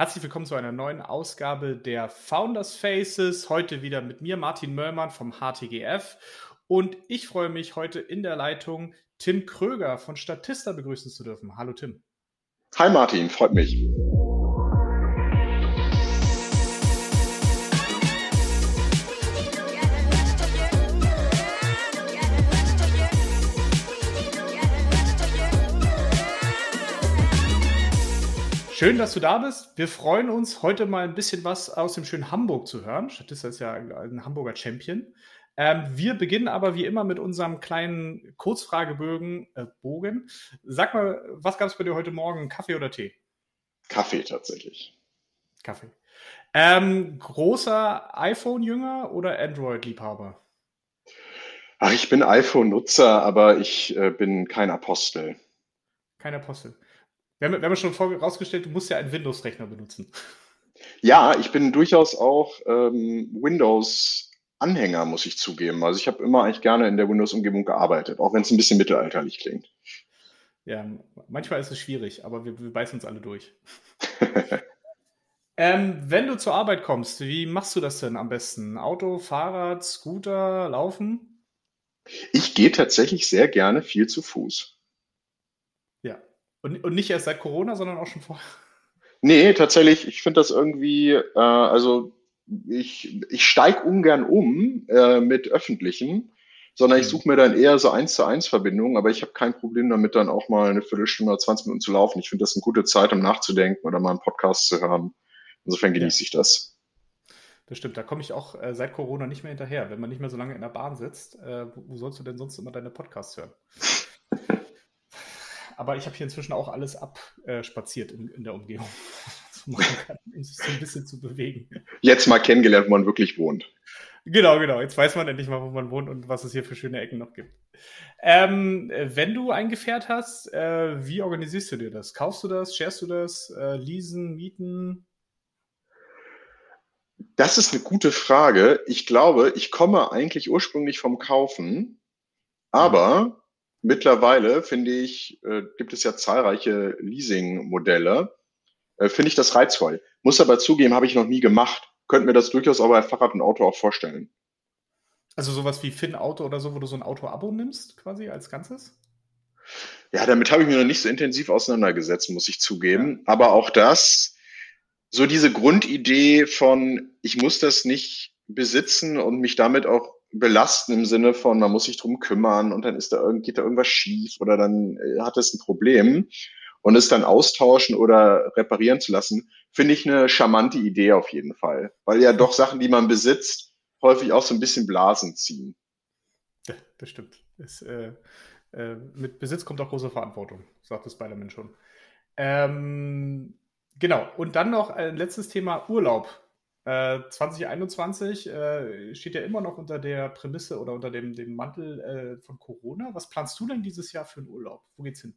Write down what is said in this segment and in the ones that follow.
Herzlich willkommen zu einer neuen Ausgabe der Founders Faces. Heute wieder mit mir, Martin Möllmann vom HTGF. Und ich freue mich, heute in der Leitung Tim Kröger von Statista begrüßen zu dürfen. Hallo Tim. Hi Martin, freut mich. Schön, dass du da bist. Wir freuen uns, heute mal ein bisschen was aus dem schönen Hamburg zu hören. Statista ist ja ein Hamburger Champion. Ähm, wir beginnen aber wie immer mit unserem kleinen Kurzfragebögen. Äh, Bogen. Sag mal, was gab es bei dir heute Morgen? Kaffee oder Tee? Kaffee tatsächlich. Kaffee. Ähm, großer iPhone-Jünger oder Android-Liebhaber? Ach, ich bin iPhone-Nutzer, aber ich äh, bin kein Apostel. Kein Apostel. Wir haben, wir haben schon herausgestellt, du musst ja einen Windows-Rechner benutzen. Ja, ich bin durchaus auch ähm, Windows-Anhänger, muss ich zugeben. Also ich habe immer eigentlich gerne in der Windows-Umgebung gearbeitet, auch wenn es ein bisschen mittelalterlich klingt. Ja, manchmal ist es schwierig, aber wir, wir beißen uns alle durch. ähm, wenn du zur Arbeit kommst, wie machst du das denn am besten? Auto, Fahrrad, Scooter, Laufen? Ich gehe tatsächlich sehr gerne viel zu Fuß. Und, und nicht erst seit Corona, sondern auch schon vorher? Nee, tatsächlich, ich finde das irgendwie, äh, also ich, ich steige ungern um äh, mit öffentlichen, sondern ich mhm. suche mir dann eher so eins zu eins Verbindungen, aber ich habe kein Problem damit, dann auch mal eine Viertelstunde oder 20 Minuten zu laufen. Ich finde das eine gute Zeit, um nachzudenken oder mal einen Podcast zu hören. Insofern genieße ja. ich das. Das stimmt, da komme ich auch äh, seit Corona nicht mehr hinterher. Wenn man nicht mehr so lange in der Bahn sitzt, äh, wo, wo sollst du denn sonst immer deine Podcasts hören? Aber ich habe hier inzwischen auch alles abspaziert in, in der Umgebung. um sich so ein bisschen zu bewegen. Jetzt mal kennengelernt, wo man wirklich wohnt. Genau, genau. Jetzt weiß man endlich mal, wo man wohnt und was es hier für schöne Ecken noch gibt. Ähm, wenn du ein Gefährt hast, äh, wie organisierst du dir das? Kaufst du das? Sharest du das? Äh, leasen, mieten? Das ist eine gute Frage. Ich glaube, ich komme eigentlich ursprünglich vom Kaufen, aber Mittlerweile finde ich, äh, gibt es ja zahlreiche Leasing-Modelle. Äh, finde ich das reizvoll. Muss aber zugeben, habe ich noch nie gemacht. Könnte mir das durchaus aber bei Fahrrad und Auto auch vorstellen. Also sowas wie Finn Auto oder so, wo du so ein Auto-Abo nimmst, quasi als Ganzes? Ja, damit habe ich mich noch nicht so intensiv auseinandergesetzt, muss ich zugeben. Ja. Aber auch das, so diese Grundidee von, ich muss das nicht besitzen und mich damit auch belasten im Sinne von, man muss sich drum kümmern und dann ist da geht da irgendwas schief oder dann äh, hat es ein Problem und es dann austauschen oder reparieren zu lassen, finde ich eine charmante Idee auf jeden Fall, weil ja doch Sachen, die man besitzt, häufig auch so ein bisschen Blasen ziehen. Ja, das stimmt. Es, äh, äh, mit Besitz kommt auch große Verantwortung, sagt das Spider-Man schon. Ähm, genau, und dann noch ein letztes Thema Urlaub. 2021 äh, steht ja immer noch unter der Prämisse oder unter dem, dem Mantel äh, von Corona. Was planst du denn dieses Jahr für einen Urlaub? Wo geht's hin?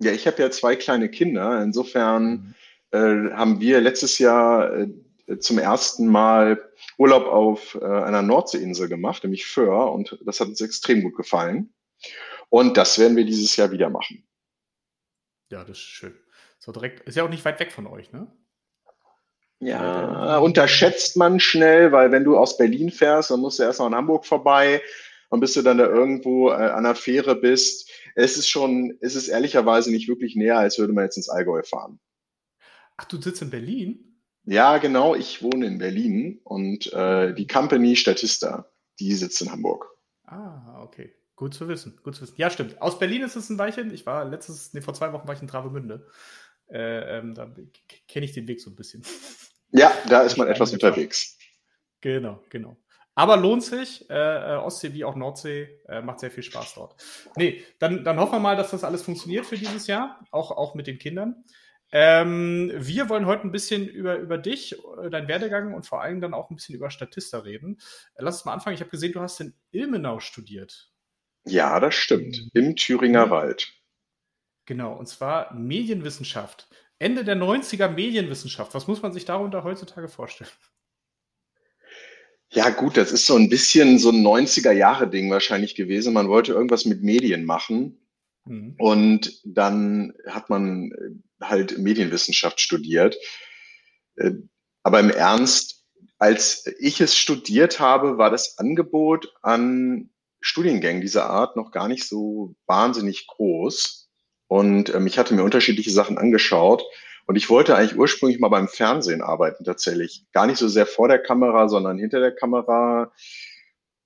Ja, ich habe ja zwei kleine Kinder. Insofern mhm. äh, haben wir letztes Jahr äh, zum ersten Mal Urlaub auf äh, einer Nordseeinsel gemacht, nämlich Föhr, und das hat uns extrem gut gefallen. Und das werden wir dieses Jahr wieder machen. Ja, das ist schön. So direkt, ist ja auch nicht weit weg von euch, ne? Ja, unterschätzt man schnell, weil wenn du aus Berlin fährst, dann musst du erst noch in Hamburg vorbei und bis du dann da irgendwo äh, an der Fähre bist, es ist schon, es ist ehrlicherweise nicht wirklich näher, als würde man jetzt ins Allgäu fahren. Ach, du sitzt in Berlin? Ja, genau, ich wohne in Berlin und äh, die Company Statista, die sitzt in Hamburg. Ah, okay. Gut zu wissen, gut zu wissen. Ja, stimmt. Aus Berlin ist es ein Weilchen. Ich war letztes, nee, vor zwei Wochen war ich in Travemünde. Äh, ähm, da kenne ich den Weg so ein bisschen. Ja, da ist man etwas unterwegs. Genau, genau. Aber lohnt sich, äh, äh, Ostsee wie auch Nordsee, äh, macht sehr viel Spaß dort. Nee, dann, dann hoffen wir mal, dass das alles funktioniert für dieses Jahr, auch, auch mit den Kindern. Ähm, wir wollen heute ein bisschen über, über dich, äh, deinen Werdegang und vor allem dann auch ein bisschen über Statista reden. Lass uns mal anfangen. Ich habe gesehen, du hast in Ilmenau studiert. Ja, das stimmt. Im Thüringer Wald. Genau, und zwar Medienwissenschaft. Ende der 90er Medienwissenschaft. Was muss man sich darunter heutzutage vorstellen? Ja, gut, das ist so ein bisschen so ein 90er-Jahre-Ding wahrscheinlich gewesen. Man wollte irgendwas mit Medien machen. Mhm. Und dann hat man äh, halt Medienwissenschaft studiert. Äh, aber im Ernst, als ich es studiert habe, war das Angebot an Studiengängen dieser Art noch gar nicht so wahnsinnig groß. Und ähm, ich hatte mir unterschiedliche Sachen angeschaut. Und ich wollte eigentlich ursprünglich mal beim Fernsehen arbeiten, tatsächlich. Gar nicht so sehr vor der Kamera, sondern hinter der Kamera.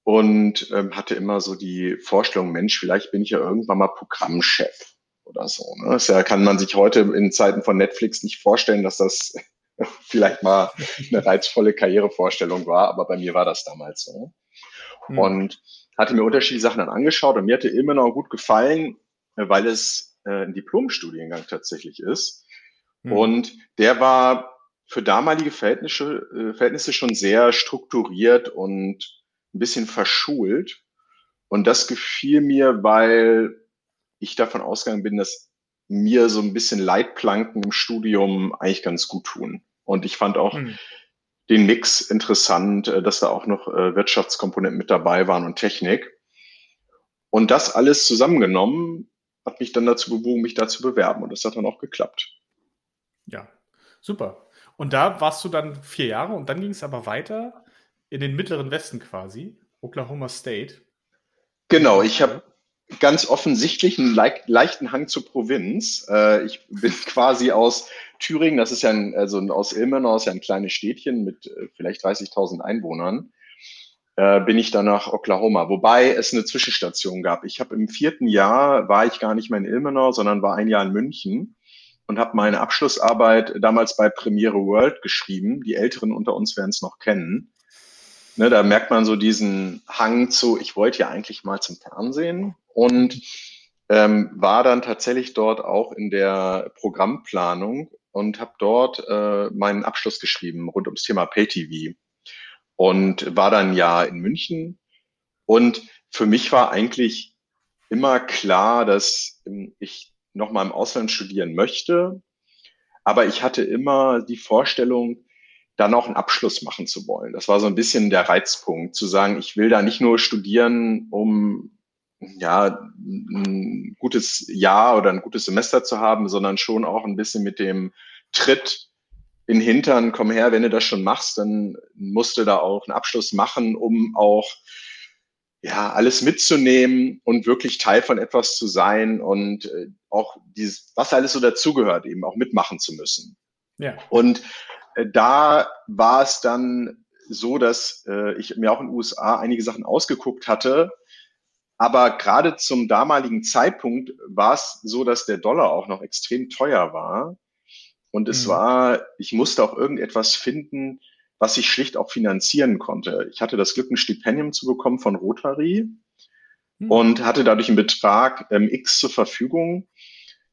Und ähm, hatte immer so die Vorstellung, Mensch, vielleicht bin ich ja irgendwann mal Programmchef oder so. Ne? Das ja, kann man sich heute in Zeiten von Netflix nicht vorstellen, dass das vielleicht mal eine reizvolle Karrierevorstellung war, aber bei mir war das damals so. Mhm. Und hatte mir unterschiedliche Sachen dann angeschaut und mir hatte immer noch gut gefallen, weil es äh, ein Diplomstudiengang tatsächlich ist. Mhm. Und der war für damalige Verhältnisse, äh, Verhältnisse schon sehr strukturiert und ein bisschen verschult. Und das gefiel mir, weil ich davon ausgegangen bin, dass mir so ein bisschen Leitplanken im Studium eigentlich ganz gut tun. Und ich fand auch mhm. den Mix interessant, äh, dass da auch noch Wirtschaftskomponenten mit dabei waren und Technik. Und das alles zusammengenommen hat mich dann dazu bewogen, mich da zu bewerben. Und das hat dann auch geklappt. Ja, super. Und da warst du dann vier Jahre und dann ging es aber weiter in den mittleren Westen quasi, Oklahoma State. Genau, ich habe ganz offensichtlich einen le leichten Hang zur Provinz. Äh, ich bin quasi aus Thüringen, das ist ja ein, also aus Ilmenau, ist ja ein kleines Städtchen mit äh, vielleicht 30.000 Einwohnern, äh, bin ich dann nach Oklahoma, wobei es eine Zwischenstation gab. Ich habe im vierten Jahr, war ich gar nicht mehr in Ilmenau, sondern war ein Jahr in München und habe meine Abschlussarbeit damals bei Premiere World geschrieben. Die Älteren unter uns werden es noch kennen. Ne, da merkt man so diesen Hang zu, ich wollte ja eigentlich mal zum Fernsehen und ähm, war dann tatsächlich dort auch in der Programmplanung und habe dort äh, meinen Abschluss geschrieben rund ums Thema PayTV und war dann ja in München und für mich war eigentlich immer klar, dass ähm, ich noch mal im Ausland studieren möchte, aber ich hatte immer die Vorstellung, dann auch einen Abschluss machen zu wollen. Das war so ein bisschen der Reizpunkt, zu sagen, ich will da nicht nur studieren, um ja, ein gutes Jahr oder ein gutes Semester zu haben, sondern schon auch ein bisschen mit dem Tritt in Hintern, komm her, wenn du das schon machst, dann musst du da auch einen Abschluss machen, um auch ja, alles mitzunehmen und wirklich Teil von etwas zu sein und äh, auch dieses, was alles so dazugehört, eben auch mitmachen zu müssen. Ja. Und äh, da war es dann so, dass äh, ich mir auch in den USA einige Sachen ausgeguckt hatte, aber gerade zum damaligen Zeitpunkt war es so, dass der Dollar auch noch extrem teuer war. Und es mhm. war, ich musste auch irgendetwas finden, was ich schlicht auch finanzieren konnte. Ich hatte das Glück, ein Stipendium zu bekommen von Rotary mhm. und hatte dadurch einen Betrag ähm, X zur Verfügung,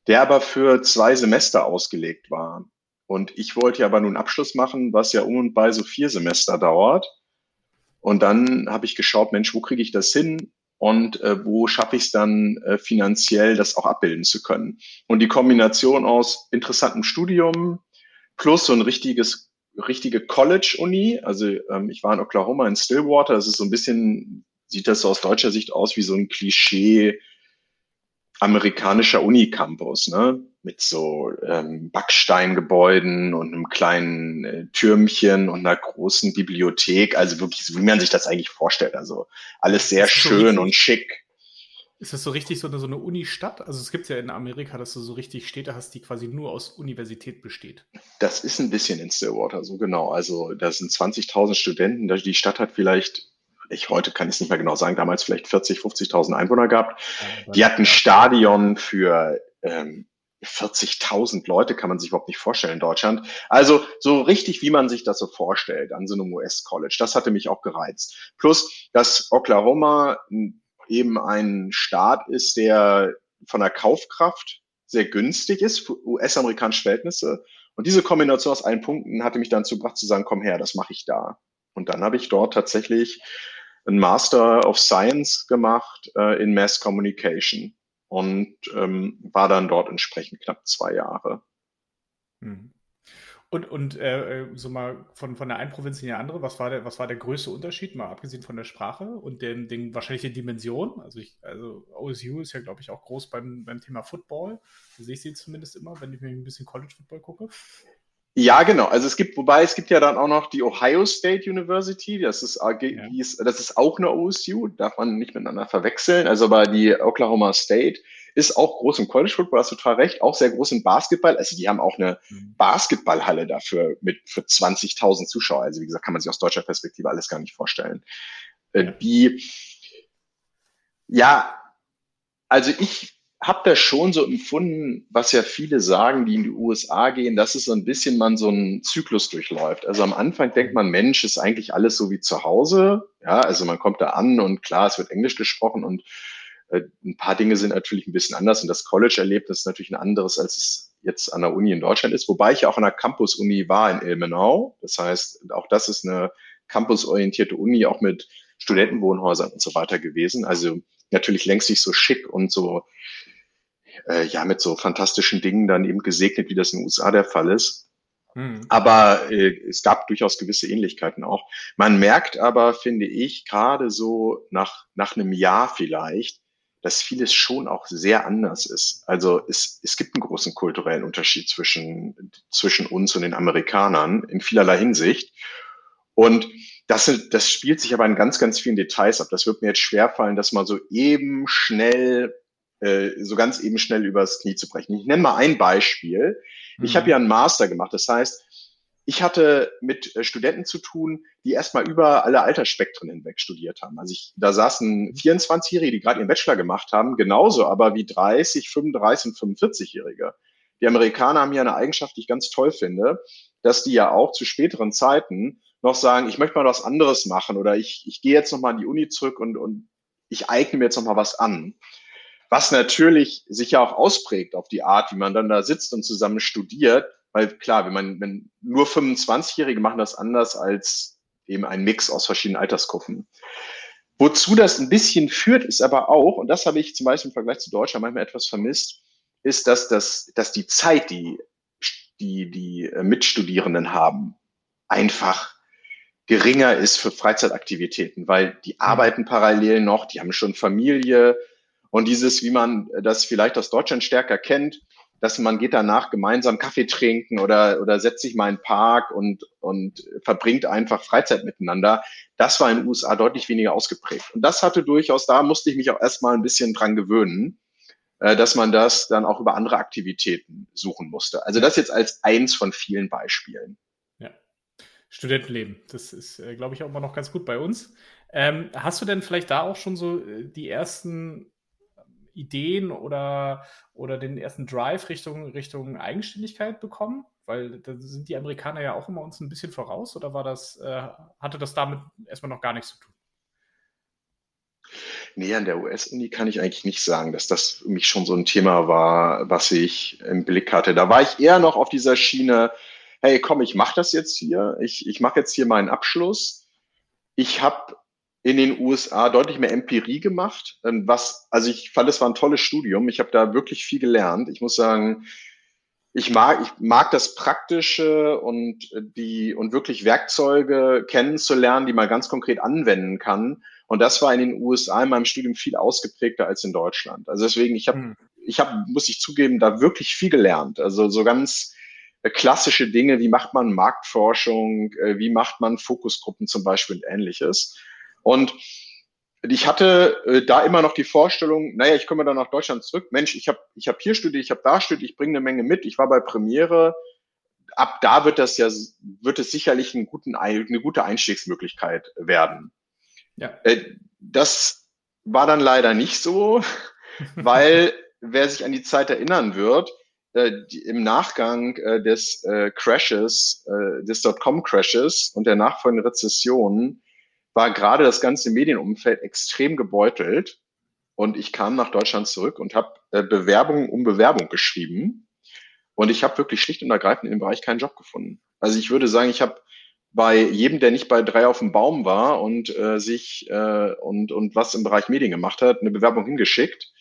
der aber für zwei Semester ausgelegt war. Und ich wollte ja aber nun Abschluss machen, was ja um und bei so vier Semester dauert. Und dann habe ich geschaut, Mensch, wo kriege ich das hin? Und äh, wo schaffe ich es dann äh, finanziell, das auch abbilden zu können. Und die Kombination aus interessantem Studium plus so ein richtiges richtige College-Uni, also ähm, ich war in Oklahoma in Stillwater, das ist so ein bisschen, sieht das so aus deutscher Sicht aus wie so ein Klischee amerikanischer Unicampus, ne? Mit so ähm, Backsteingebäuden und einem kleinen äh, Türmchen und einer großen Bibliothek. Also wirklich, so wie man sich das eigentlich vorstellt. Also alles sehr schön und schick. Ist das so richtig so eine, so eine Uni-Stadt? Also es gibt ja in Amerika, dass du so richtig Städte hast, die quasi nur aus Universität besteht. Das ist ein bisschen in Stillwater, so genau. Also da sind 20.000 Studenten. Die Stadt hat vielleicht ich heute kann ich es nicht mehr genau sagen, damals vielleicht 40, 50.000 Einwohner gehabt. Die hatten Stadion für ähm, 40.000 Leute, kann man sich überhaupt nicht vorstellen in Deutschland. Also so richtig, wie man sich das so vorstellt an so einem US-College. Das hatte mich auch gereizt. Plus, dass Oklahoma eben ein Staat ist, der von der Kaufkraft sehr günstig ist für US-amerikanische Verhältnisse. Und diese Kombination aus allen Punkten hatte mich dann zu gebracht zu sagen, komm her, das mache ich da. Und dann habe ich dort tatsächlich einen Master of Science gemacht äh, in Mass Communication und ähm, war dann dort entsprechend knapp zwei Jahre. Mhm. Und, und äh, so mal von, von der einen Provinz in die andere, was war, der, was war der größte Unterschied, mal abgesehen von der Sprache und den, den wahrscheinlich die Dimension? Also, ich, also OSU ist ja, glaube ich, auch groß beim, beim Thema Football. Da sehe ich sie zumindest immer, wenn ich mir ein bisschen College Football gucke. Ja, genau. Also es gibt, wobei es gibt ja dann auch noch die Ohio State University, das ist, ja. das ist auch eine OSU, darf man nicht miteinander verwechseln. Also aber die Oklahoma State ist auch groß im College Football, hast du total recht, auch sehr groß im Basketball. Also die haben auch eine mhm. Basketballhalle dafür mit für 20.000 Zuschauer. Also wie gesagt, kann man sich aus deutscher Perspektive alles gar nicht vorstellen. Äh, ja. Die, ja, also ich habe das schon so empfunden, was ja viele sagen, die in die USA gehen, dass es so ein bisschen man so einen Zyklus durchläuft. Also am Anfang denkt man, Mensch, ist eigentlich alles so wie zu Hause. Ja, also man kommt da an und klar, es wird Englisch gesprochen und äh, ein paar Dinge sind natürlich ein bisschen anders und das College-Erlebnis ist natürlich ein anderes, als es jetzt an der Uni in Deutschland ist, wobei ich ja auch an der Campus-Uni war in Ilmenau. Das heißt, auch das ist eine campusorientierte Uni, auch mit Studentenwohnhäusern und so weiter gewesen. Also natürlich längst nicht so schick und so äh, ja mit so fantastischen Dingen dann eben gesegnet, wie das in den USA der Fall ist. Hm. Aber äh, es gab durchaus gewisse Ähnlichkeiten auch. Man merkt aber, finde ich, gerade so nach, nach einem Jahr vielleicht, dass vieles schon auch sehr anders ist. Also es, es gibt einen großen kulturellen Unterschied zwischen, zwischen uns und den Amerikanern in vielerlei Hinsicht. Und das, das spielt sich aber in ganz, ganz vielen Details ab. Das wird mir jetzt schwerfallen, das mal so eben schnell äh, so ganz eben schnell übers Knie zu brechen. Ich nenne mal ein Beispiel. Mhm. Ich habe ja einen Master gemacht. Das heißt, ich hatte mit äh, Studenten zu tun, die erstmal über alle Altersspektren hinweg studiert haben. Also ich, da saßen 24-Jährige, die gerade ihren Bachelor gemacht haben, genauso aber wie 30, 35 und 45-Jährige. Die Amerikaner haben ja eine Eigenschaft, die ich ganz toll finde, dass die ja auch zu späteren Zeiten noch sagen, ich möchte mal was anderes machen oder ich, ich gehe jetzt nochmal an die Uni zurück und, und ich eigne mir jetzt nochmal was an. Was natürlich sich ja auch ausprägt auf die Art, wie man dann da sitzt und zusammen studiert. Weil klar, wenn man, wenn nur 25-Jährige machen das anders als eben ein Mix aus verschiedenen Altersgruppen. Wozu das ein bisschen führt, ist aber auch, und das habe ich zum Beispiel im Vergleich zu Deutschland manchmal etwas vermisst, ist, dass, das, dass die Zeit, die, die die Mitstudierenden haben, einfach geringer ist für Freizeitaktivitäten, weil die arbeiten parallel noch, die haben schon Familie, und dieses, wie man das vielleicht aus Deutschland stärker kennt, dass man geht danach gemeinsam Kaffee trinken oder, oder setzt sich mal in den Park und, und verbringt einfach Freizeit miteinander. Das war in den USA deutlich weniger ausgeprägt. Und das hatte durchaus, da musste ich mich auch erstmal ein bisschen dran gewöhnen, äh, dass man das dann auch über andere Aktivitäten suchen musste. Also das jetzt als eins von vielen Beispielen. Ja. Studentenleben, das ist, äh, glaube ich, auch immer noch ganz gut bei uns. Ähm, hast du denn vielleicht da auch schon so äh, die ersten Ideen oder, oder den ersten Drive Richtung, Richtung Eigenständigkeit bekommen? Weil da sind die Amerikaner ja auch immer uns ein bisschen voraus oder war das, äh, hatte das damit erstmal noch gar nichts zu tun? Nee, an der US-Uni kann ich eigentlich nicht sagen, dass das für mich schon so ein Thema war, was ich im Blick hatte. Da war ich eher noch auf dieser Schiene, hey, komm, ich mache das jetzt hier, ich, ich mache jetzt hier meinen Abschluss. Ich habe in den USA deutlich mehr Empirie gemacht. Ähm, was, also ich fand, es war ein tolles Studium. Ich habe da wirklich viel gelernt. Ich muss sagen, ich mag, ich mag das Praktische und die und wirklich Werkzeuge kennenzulernen, die man ganz konkret anwenden kann. Und das war in den USA in meinem Studium viel ausgeprägter als in Deutschland. Also deswegen, ich habe, hm. ich habe, muss ich zugeben, da wirklich viel gelernt. Also so ganz äh, klassische Dinge, wie macht man Marktforschung, äh, wie macht man Fokusgruppen zum Beispiel und ähnliches. Und ich hatte äh, da immer noch die Vorstellung, naja, ich komme dann nach Deutschland zurück. Mensch, ich habe ich hab hier studiert, ich habe da studiert, ich bringe eine Menge mit. Ich war bei Premiere. Ab da wird das ja, wird es sicherlich einen guten, eine gute Einstiegsmöglichkeit werden. Ja. Äh, das war dann leider nicht so, weil wer sich an die Zeit erinnern wird, äh, die, im Nachgang äh, des Crashes, des Dotcom-Crashes und der nachfolgenden Rezession war gerade das ganze Medienumfeld extrem gebeutelt. Und ich kam nach Deutschland zurück und habe äh, Bewerbung um Bewerbung geschrieben. Und ich habe wirklich schlicht und ergreifend in dem Bereich keinen Job gefunden. Also ich würde sagen, ich habe bei jedem, der nicht bei drei auf dem Baum war und äh, sich äh, und und was im Bereich Medien gemacht hat, eine Bewerbung hingeschickt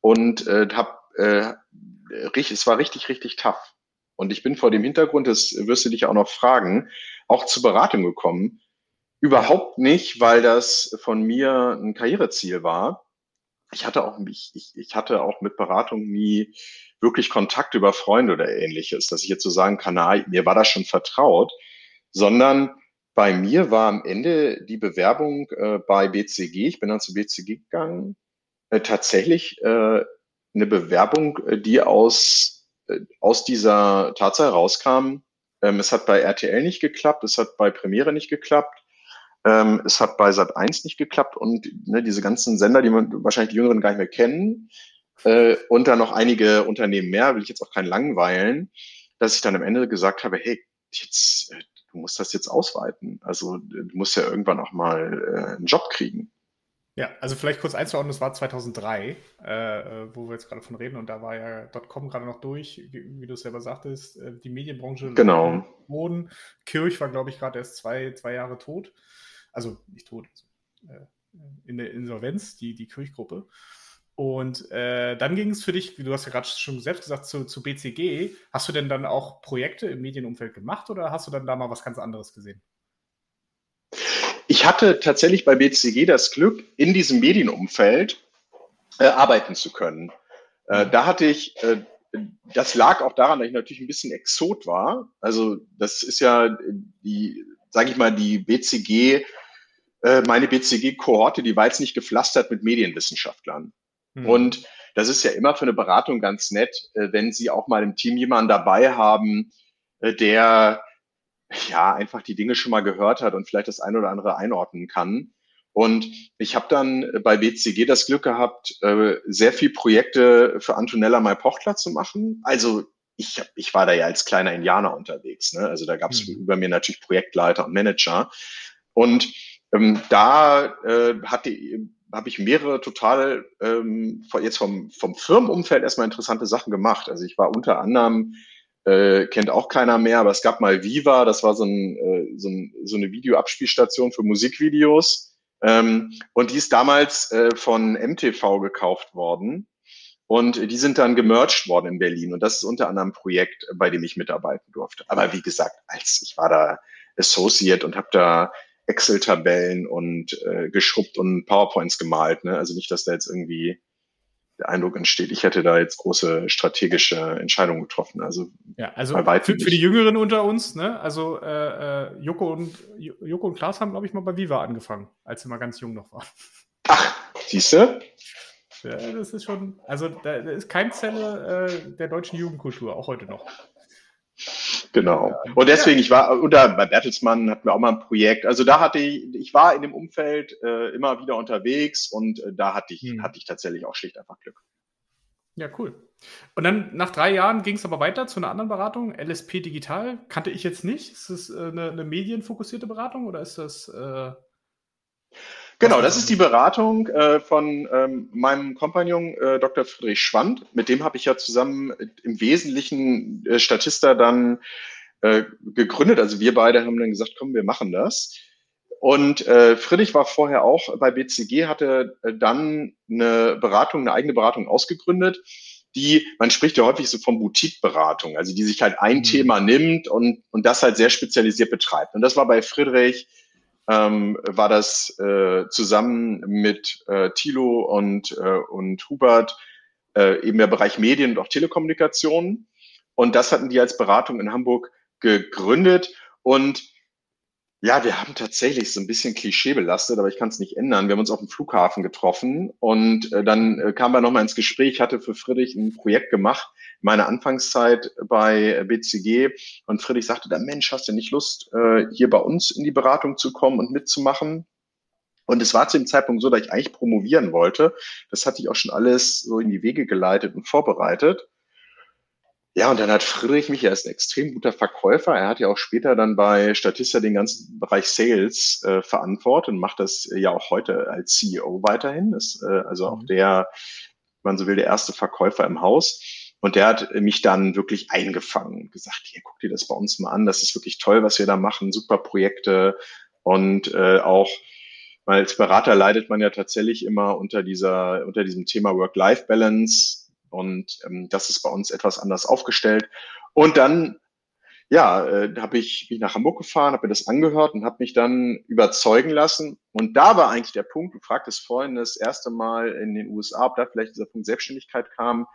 und äh, habe äh, es war richtig richtig tough. und ich bin vor dem Hintergrund, das wirst du dich auch noch fragen, auch zur Beratung gekommen. Überhaupt nicht, weil das von mir ein Karriereziel war. Ich hatte auch, ich, ich hatte auch mit Beratung nie wirklich Kontakt über Freunde oder ähnliches, dass ich jetzt so sagen kann, na, mir war das schon vertraut, sondern bei mir war am Ende die Bewerbung äh, bei BCG, ich bin dann zu BCG gegangen, äh, tatsächlich äh, eine Bewerbung, äh, die aus, äh, aus dieser Tatsache rauskam. Ähm, es hat bei RTL nicht geklappt, es hat bei Premiere nicht geklappt, ähm, es hat bei Sat 1 nicht geklappt und ne, diese ganzen Sender, die man wahrscheinlich die Jüngeren gar nicht mehr kennen, äh, und dann noch einige Unternehmen mehr, will ich jetzt auch keinen langweilen, dass ich dann am Ende gesagt habe, hey, jetzt, äh, du musst das jetzt ausweiten. Also du musst ja irgendwann auch mal äh, einen Job kriegen. Ja, also vielleicht kurz einzuordnen, das war 2003, äh, äh, wo wir jetzt gerade von reden und da war ja .com gerade noch durch, wie, wie du es selber sagtest, äh, die Medienbranche genau. Boden. Kirch war, glaube ich, gerade erst zwei, zwei Jahre tot. Also nicht tot, also, äh, in der Insolvenz, die, die Kirchgruppe. Und äh, dann ging es für dich, wie du hast ja gerade schon selbst gesagt, zu, zu BCG. Hast du denn dann auch Projekte im Medienumfeld gemacht oder hast du dann da mal was ganz anderes gesehen? Ich hatte tatsächlich bei BCG das Glück, in diesem Medienumfeld äh, arbeiten zu können. Äh, da hatte ich, äh, das lag auch daran, dass ich natürlich ein bisschen Exot war. Also das ist ja die, sage ich mal, die BCG, äh, meine BCG-Kohorte, die war jetzt nicht gepflastert mit Medienwissenschaftlern. Mhm. Und das ist ja immer für eine Beratung ganz nett, äh, wenn Sie auch mal im Team jemanden dabei haben, äh, der ja einfach die Dinge schon mal gehört hat und vielleicht das eine oder andere einordnen kann. Und ich habe dann bei BCG das Glück gehabt, sehr viel Projekte für Antonella Mai Pochtler zu machen. Also ich, ich war da ja als kleiner Indianer unterwegs. Ne? Also da gab es mhm. über mir natürlich Projektleiter und Manager. Und ähm, da äh, hatte habe ich mehrere total ähm, jetzt vom, vom Firmenumfeld erstmal interessante Sachen gemacht. Also ich war unter anderem, äh, kennt auch keiner mehr, aber es gab mal Viva, das war so, ein, äh, so, ein, so eine Videoabspielstation für Musikvideos. Ähm, und die ist damals äh, von MTV gekauft worden. Und die sind dann gemerged worden in Berlin. Und das ist unter anderem ein Projekt, bei dem ich mitarbeiten durfte. Aber wie gesagt, als ich war da Associate und habe da Excel-Tabellen und äh, geschrubbt und PowerPoints gemalt. Ne? Also nicht, dass da jetzt irgendwie der Eindruck entsteht, ich hätte da jetzt große strategische Entscheidungen getroffen. Also, ja, also für, für, die Jüngeren unter uns, ne? also äh, äh, Joko, und, Joko und Klaas haben, glaube ich, mal bei Viva angefangen, als sie mal ganz jung noch waren. Ach, siehst du? Ja, das ist schon, also da, da ist kein Zelle äh, der deutschen Jugendkultur, auch heute noch. Genau. Und deswegen, ich war, oder bei Bertelsmann hatten wir auch mal ein Projekt. Also da hatte ich, ich war in dem Umfeld äh, immer wieder unterwegs und äh, da hatte ich, hm. hatte ich tatsächlich auch schlicht einfach Glück. Ja, cool. Und dann nach drei Jahren ging es aber weiter zu einer anderen Beratung, LSP Digital. Kannte ich jetzt nicht. Ist das äh, eine, eine medienfokussierte Beratung oder ist das äh, Genau, das ist die Beratung äh, von ähm, meinem Kompagnon äh, Dr. Friedrich Schwand. Mit dem habe ich ja zusammen im Wesentlichen äh, Statista dann äh, gegründet. Also wir beide haben dann gesagt, komm, wir machen das. Und äh, Friedrich war vorher auch bei BCG, hatte äh, dann eine Beratung, eine eigene Beratung ausgegründet, die, man spricht ja häufig so von Boutique-Beratung, also die sich halt ein mhm. Thema nimmt und, und das halt sehr spezialisiert betreibt. Und das war bei Friedrich ähm, war das äh, zusammen mit äh, Thilo und, äh, und Hubert äh, eben der Bereich Medien und auch Telekommunikation. Und das hatten die als Beratung in Hamburg gegründet. Und ja, wir haben tatsächlich so ein bisschen Klischee belastet, aber ich kann es nicht ändern. Wir haben uns auf dem Flughafen getroffen und äh, dann äh, kamen wir nochmal ins Gespräch. Ich hatte für Friedrich ein Projekt gemacht, meine Anfangszeit bei BCG und Friedrich sagte dann, Mensch, hast du nicht Lust, äh, hier bei uns in die Beratung zu kommen und mitzumachen? Und es war zu dem Zeitpunkt so, dass ich eigentlich promovieren wollte. Das hatte ich auch schon alles so in die Wege geleitet und vorbereitet. Ja, und dann hat Friedrich mich, er ist ein extrem guter Verkäufer. Er hat ja auch später dann bei Statista den ganzen Bereich Sales äh, verantwortet und macht das ja auch heute als CEO weiterhin. Ist äh, also auch mhm. der, man so will, der erste Verkäufer im Haus. Und der hat mich dann wirklich eingefangen und gesagt, hier, guck dir das bei uns mal an. Das ist wirklich toll, was wir da machen. Super Projekte. Und äh, auch, weil als Berater leidet man ja tatsächlich immer unter dieser, unter diesem Thema Work-Life-Balance Und ähm, das ist bei uns etwas anders aufgestellt. Und dann ja, äh, habe ich bin nach Hamburg gefahren, habe mir das angehört und habe mich dann überzeugen lassen. Und da war eigentlich der Punkt, du fragtest vorhin das erste Mal in den USA, ob da vielleicht dieser Punkt Selbstständigkeit kam.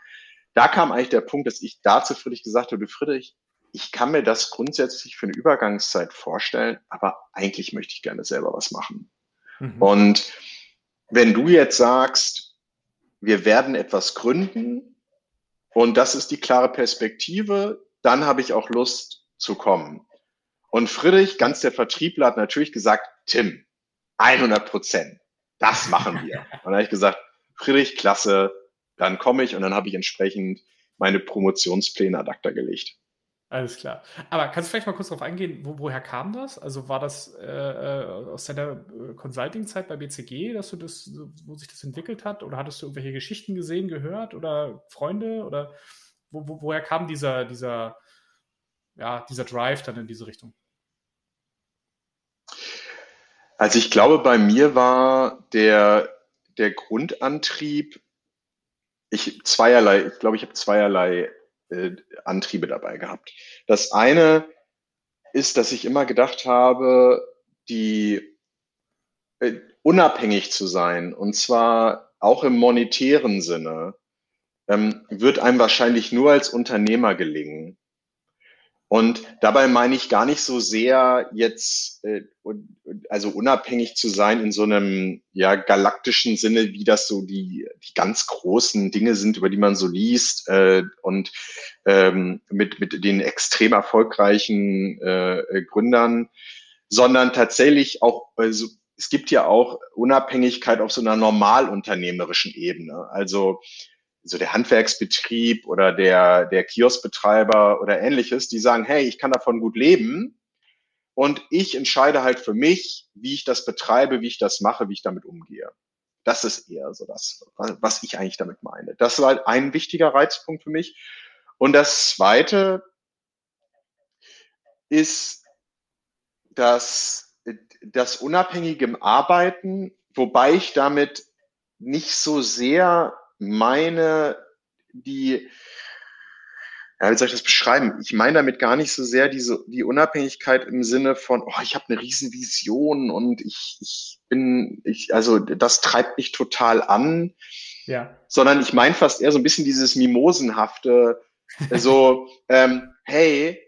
Da kam eigentlich der Punkt, dass ich dazu Friedrich gesagt habe, Friedrich, ich kann mir das grundsätzlich für eine Übergangszeit vorstellen, aber eigentlich möchte ich gerne selber was machen. Mhm. Und wenn du jetzt sagst, wir werden etwas gründen und das ist die klare Perspektive, dann habe ich auch Lust zu kommen. Und Friedrich, ganz der Vertriebler, hat natürlich gesagt, Tim, 100 Prozent, das machen wir. Und dann habe ich gesagt, Friedrich, klasse, dann komme ich und dann habe ich entsprechend meine Promotionspläne ad acta gelegt. Alles klar. Aber kannst du vielleicht mal kurz darauf eingehen, wo, woher kam das? Also war das äh, äh aus deiner äh, Consulting-Zeit bei BCG, dass du das, wo sich das entwickelt hat? Oder hattest du irgendwelche Geschichten gesehen, gehört oder Freunde? Oder wo, wo, woher kam dieser, dieser, ja, dieser Drive dann in diese Richtung? Also ich glaube, bei mir war der, der Grundantrieb, ich zweierlei, ich glaube, ich habe zweierlei äh, Antriebe dabei gehabt. Das eine ist, dass ich immer gedacht habe, die äh, unabhängig zu sein, und zwar auch im monetären Sinne, ähm, wird einem wahrscheinlich nur als Unternehmer gelingen. Und dabei meine ich gar nicht so sehr jetzt, äh, also unabhängig zu sein in so einem ja galaktischen Sinne, wie das so die, die ganz großen Dinge sind, über die man so liest äh, und ähm, mit, mit den extrem erfolgreichen äh, Gründern, sondern tatsächlich auch, also es gibt ja auch Unabhängigkeit auf so einer normalunternehmerischen Ebene. Also so der Handwerksbetrieb oder der, der Kioskbetreiber oder ähnliches, die sagen, hey, ich kann davon gut leben und ich entscheide halt für mich, wie ich das betreibe, wie ich das mache, wie ich damit umgehe. Das ist eher so das, was ich eigentlich damit meine. Das war ein wichtiger Reizpunkt für mich. Und das zweite ist, dass das unabhängige Arbeiten, wobei ich damit nicht so sehr meine, die, ja, wie soll ich das beschreiben? Ich meine damit gar nicht so sehr diese, die Unabhängigkeit im Sinne von, oh, ich habe eine Riesenvision und ich, ich bin, ich, also das treibt mich total an. Ja. Sondern ich meine fast eher so ein bisschen dieses Mimosenhafte, so, ähm, hey,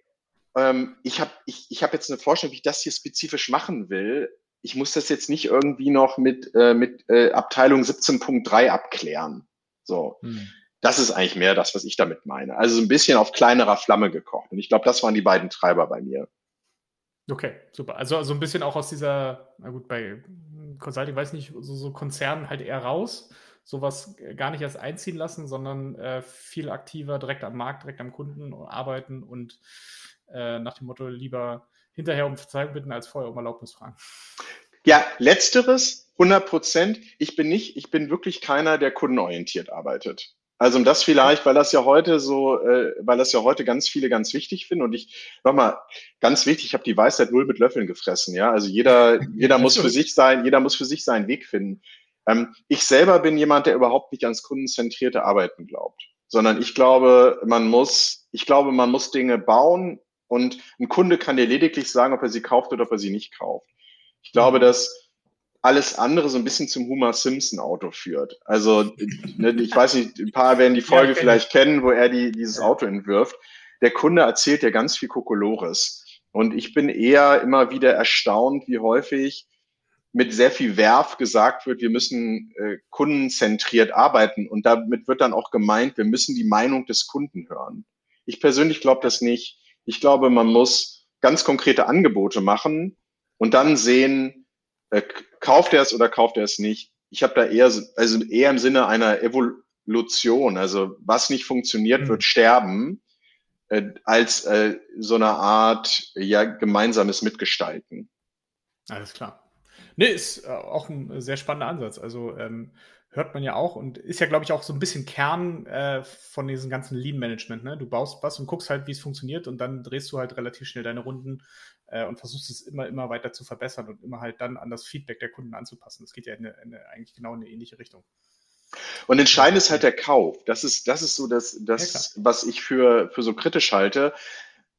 ähm, ich habe ich, ich hab jetzt eine Vorstellung, wie ich das hier spezifisch machen will. Ich muss das jetzt nicht irgendwie noch mit, äh, mit äh, Abteilung 17.3 abklären. So. Hm. Das ist eigentlich mehr das, was ich damit meine. Also so ein bisschen auf kleinerer Flamme gekocht. Und ich glaube, das waren die beiden Treiber bei mir. Okay, super. Also, also ein bisschen auch aus dieser, na gut, bei Consulting, weiß nicht, so, so Konzernen halt eher raus, sowas gar nicht erst einziehen lassen, sondern äh, viel aktiver direkt am Markt, direkt am Kunden arbeiten und äh, nach dem Motto lieber hinterher um Verzeihung bitten, als vorher um Erlaubnis fragen. Ja, letzteres 100 Prozent. Ich bin nicht, ich bin wirklich keiner, der kundenorientiert arbeitet. Also um das vielleicht, weil das ja heute so, äh, weil das ja heute ganz viele ganz wichtig finden und ich nochmal ganz wichtig, ich habe die Weisheit null mit Löffeln gefressen, ja. Also jeder, jeder muss für sich sein, jeder muss für sich seinen Weg finden. Ähm, ich selber bin jemand, der überhaupt nicht ans kundenzentrierte Arbeiten glaubt, sondern ich glaube, man muss, ich glaube, man muss Dinge bauen und ein Kunde kann dir lediglich sagen, ob er sie kauft oder ob er sie nicht kauft. Ich glaube, dass alles andere so ein bisschen zum Homer Simpson Auto führt. Also, ne, ich weiß nicht, ein paar werden die Folge ja, vielleicht kennen, wo er die, dieses Auto entwirft. Der Kunde erzählt ja ganz viel Kokolores. Und ich bin eher immer wieder erstaunt, wie häufig mit sehr viel Werf gesagt wird, wir müssen äh, kundenzentriert arbeiten. Und damit wird dann auch gemeint, wir müssen die Meinung des Kunden hören. Ich persönlich glaube das nicht. Ich glaube, man muss ganz konkrete Angebote machen und dann sehen, äh, kauft er es oder kauft er es nicht. Ich habe da eher, also eher im Sinne einer Evolution, also was nicht funktioniert, mhm. wird sterben, äh, als äh, so eine Art ja gemeinsames Mitgestalten. Alles klar. Nee, ist äh, auch ein sehr spannender Ansatz. Also ähm, hört man ja auch und ist ja, glaube ich, auch so ein bisschen Kern äh, von diesem ganzen Lean-Management. Ne? Du baust was und guckst halt, wie es funktioniert und dann drehst du halt relativ schnell deine Runden äh, und versuchst es immer, immer weiter zu verbessern und immer halt dann an das Feedback der Kunden anzupassen. Das geht ja in eine, in eine, eigentlich genau in eine ähnliche Richtung. Und entscheidend ist halt der Kauf. Das ist, das ist so das, das ja, was ich für, für so kritisch halte.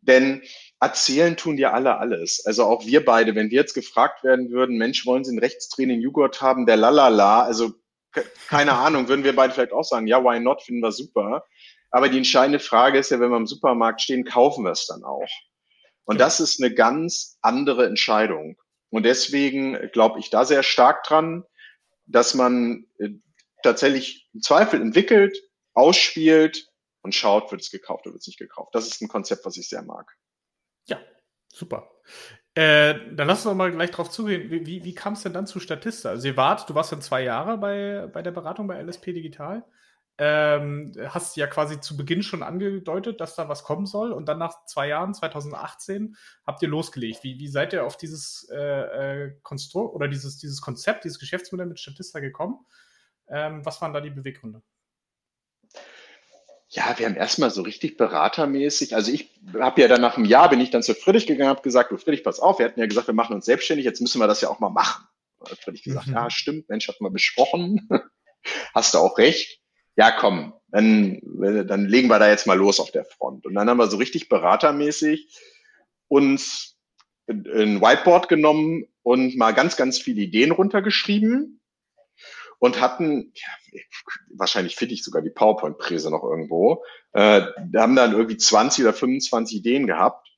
Denn erzählen tun ja alle alles. Also auch wir beide, wenn wir jetzt gefragt werden würden, Mensch, wollen Sie einen rechtstraining Joghurt haben, der lalala, also keine Ahnung, würden wir beide vielleicht auch sagen, ja, why not, finden wir super. Aber die entscheidende Frage ist ja, wenn wir im Supermarkt stehen, kaufen wir es dann auch. Und das ist eine ganz andere Entscheidung. Und deswegen glaube ich da sehr stark dran, dass man äh, tatsächlich im Zweifel entwickelt, ausspielt und schaut, wird es gekauft oder wird es nicht gekauft. Das ist ein Konzept, was ich sehr mag. Ja, super. Äh, dann lass uns doch mal gleich drauf zugehen. Wie, wie, wie kam es denn dann zu Statista? Also ihr wart, du warst dann zwei Jahre bei, bei der Beratung bei LSP Digital. Ähm, hast ja quasi zu Beginn schon angedeutet, dass da was kommen soll. Und dann nach zwei Jahren, 2018, habt ihr losgelegt. Wie, wie seid ihr auf dieses äh, äh, Konstrukt oder dieses, dieses Konzept, dieses Geschäftsmodell mit Statista gekommen? Ähm, was waren da die Beweggründe? Ja, wir haben erstmal so richtig beratermäßig, also ich habe ja dann nach einem Jahr, bin ich dann zu Friedrich gegangen, habe gesagt, du Friedrich, pass auf, wir hatten ja gesagt, wir machen uns selbstständig, jetzt müssen wir das ja auch mal machen. Hat Friedrich gesagt, mhm. ja, stimmt, Mensch, hat mal besprochen, hast du auch recht. Ja, komm, dann, dann legen wir da jetzt mal los auf der Front. Und dann haben wir so richtig beratermäßig uns ein Whiteboard genommen und mal ganz, ganz viele Ideen runtergeschrieben und hatten, ja, wahrscheinlich finde ich sogar die PowerPoint-Präse noch irgendwo, äh, haben dann irgendwie 20 oder 25 Ideen gehabt.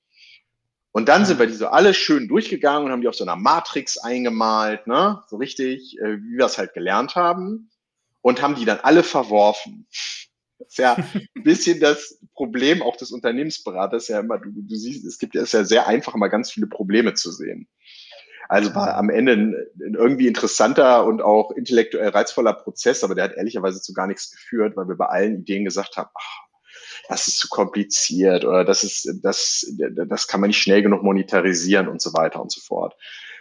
Und dann sind wir die so alle schön durchgegangen und haben die auf so einer Matrix eingemalt, ne? so richtig, äh, wie wir es halt gelernt haben, und haben die dann alle verworfen. Das ist ja ein bisschen das Problem auch des Unternehmensberaters, ja immer, du, du siehst, es gibt ja, ist ja sehr einfach, immer ganz viele Probleme zu sehen. Also war am Ende ein, ein, irgendwie interessanter und auch intellektuell reizvoller Prozess, aber der hat ehrlicherweise zu gar nichts geführt, weil wir bei allen Ideen gesagt haben, ach, das ist zu kompliziert oder das ist, das, das kann man nicht schnell genug monetarisieren und so weiter und so fort.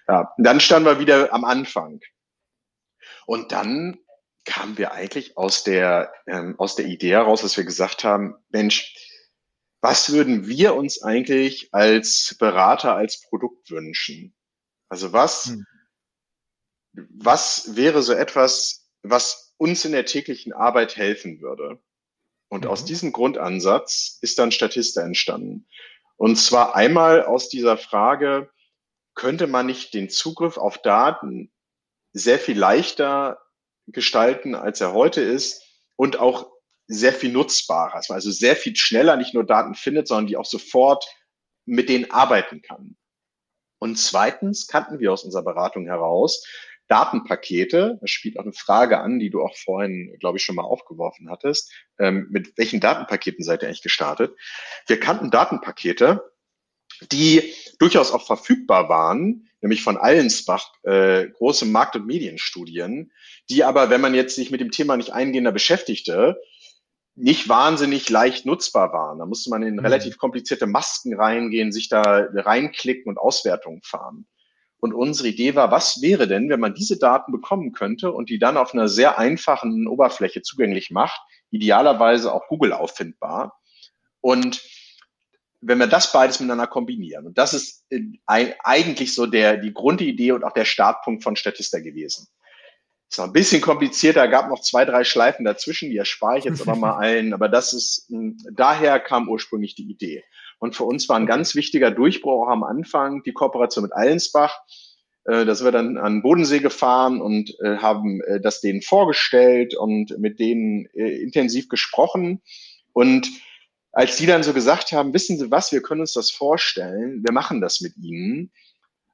Ja, dann standen wir wieder am Anfang. Und dann kamen wir eigentlich aus der, ähm, aus der Idee heraus, dass wir gesagt haben, Mensch, was würden wir uns eigentlich als Berater, als Produkt wünschen? Also was, hm. was wäre so etwas, was uns in der täglichen Arbeit helfen würde? Und mhm. aus diesem Grundansatz ist dann Statista entstanden. Und zwar einmal aus dieser Frage, könnte man nicht den Zugriff auf Daten sehr viel leichter gestalten, als er heute ist und auch sehr viel nutzbarer, also sehr viel schneller nicht nur Daten findet, sondern die auch sofort mit denen arbeiten kann. Und zweitens kannten wir aus unserer Beratung heraus Datenpakete. Das spielt auch eine Frage an, die du auch vorhin, glaube ich, schon mal aufgeworfen hattest. Ähm, mit welchen Datenpaketen seid ihr eigentlich gestartet? Wir kannten Datenpakete, die durchaus auch verfügbar waren, nämlich von Allensbach, äh, große Markt- und Medienstudien, die aber, wenn man jetzt sich mit dem Thema nicht eingehender beschäftigte, nicht wahnsinnig leicht nutzbar waren. Da musste man in mhm. relativ komplizierte Masken reingehen, sich da reinklicken und Auswertungen fahren. Und unsere Idee war, was wäre denn, wenn man diese Daten bekommen könnte und die dann auf einer sehr einfachen Oberfläche zugänglich macht, idealerweise auch Google auffindbar. Und wenn wir das beides miteinander kombinieren, und das ist eigentlich so der, die Grundidee und auch der Startpunkt von Statista gewesen. Ist noch ein bisschen komplizierter, gab noch zwei, drei Schleifen dazwischen, die erspare ich jetzt aber mal allen. Aber das ist, daher kam ursprünglich die Idee. Und für uns war ein ganz wichtiger Durchbruch auch am Anfang die Kooperation mit Allensbach. Äh, da sind wir dann an Bodensee gefahren und äh, haben äh, das denen vorgestellt und mit denen intensiv gesprochen. Und als die dann so gesagt haben, wissen Sie was, wir können uns das vorstellen, wir machen das mit Ihnen,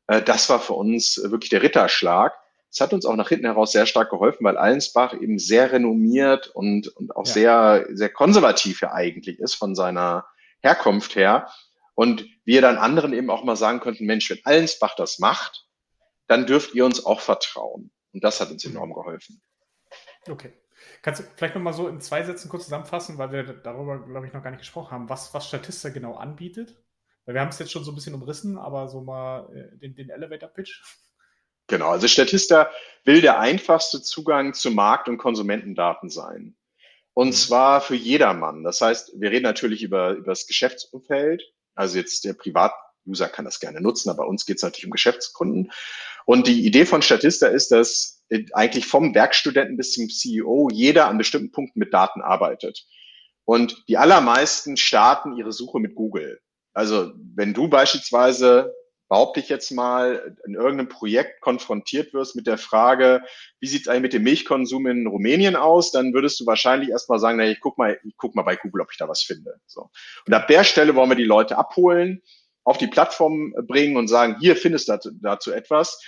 das war für uns wirklich der Ritterschlag. Es hat uns auch nach hinten heraus sehr stark geholfen, weil Allensbach eben sehr renommiert und, und auch ja. sehr, sehr konservativ ja eigentlich ist von seiner Herkunft her. Und wir dann anderen eben auch mal sagen könnten, Mensch, wenn Allensbach das macht, dann dürft ihr uns auch vertrauen. Und das hat uns enorm geholfen. Okay. Kannst du vielleicht nochmal so in zwei Sätzen kurz zusammenfassen, weil wir darüber, glaube ich, noch gar nicht gesprochen haben, was, was Statista genau anbietet? Weil wir haben es jetzt schon so ein bisschen umrissen, aber so mal äh, den, den Elevator-Pitch. Genau, also Statista will der einfachste Zugang zu Markt- und Konsumentendaten sein. Und mhm. zwar für jedermann. Das heißt, wir reden natürlich über, über das Geschäftsumfeld. Also jetzt der Privatuser kann das gerne nutzen, aber bei uns geht es natürlich um Geschäftskunden. Und die Idee von Statista ist, dass eigentlich vom Werkstudenten bis zum CEO jeder an bestimmten Punkten mit Daten arbeitet. Und die allermeisten starten ihre Suche mit Google. Also wenn du beispielsweise behaupte ich jetzt mal, in irgendeinem Projekt konfrontiert wirst mit der Frage, wie sieht es eigentlich mit dem Milchkonsum in Rumänien aus, dann würdest du wahrscheinlich erstmal sagen, na, ich guck mal, ich guck mal bei Google, ob ich da was finde. So. Und ab der Stelle wollen wir die Leute abholen, auf die Plattform bringen und sagen, hier findest du dazu etwas.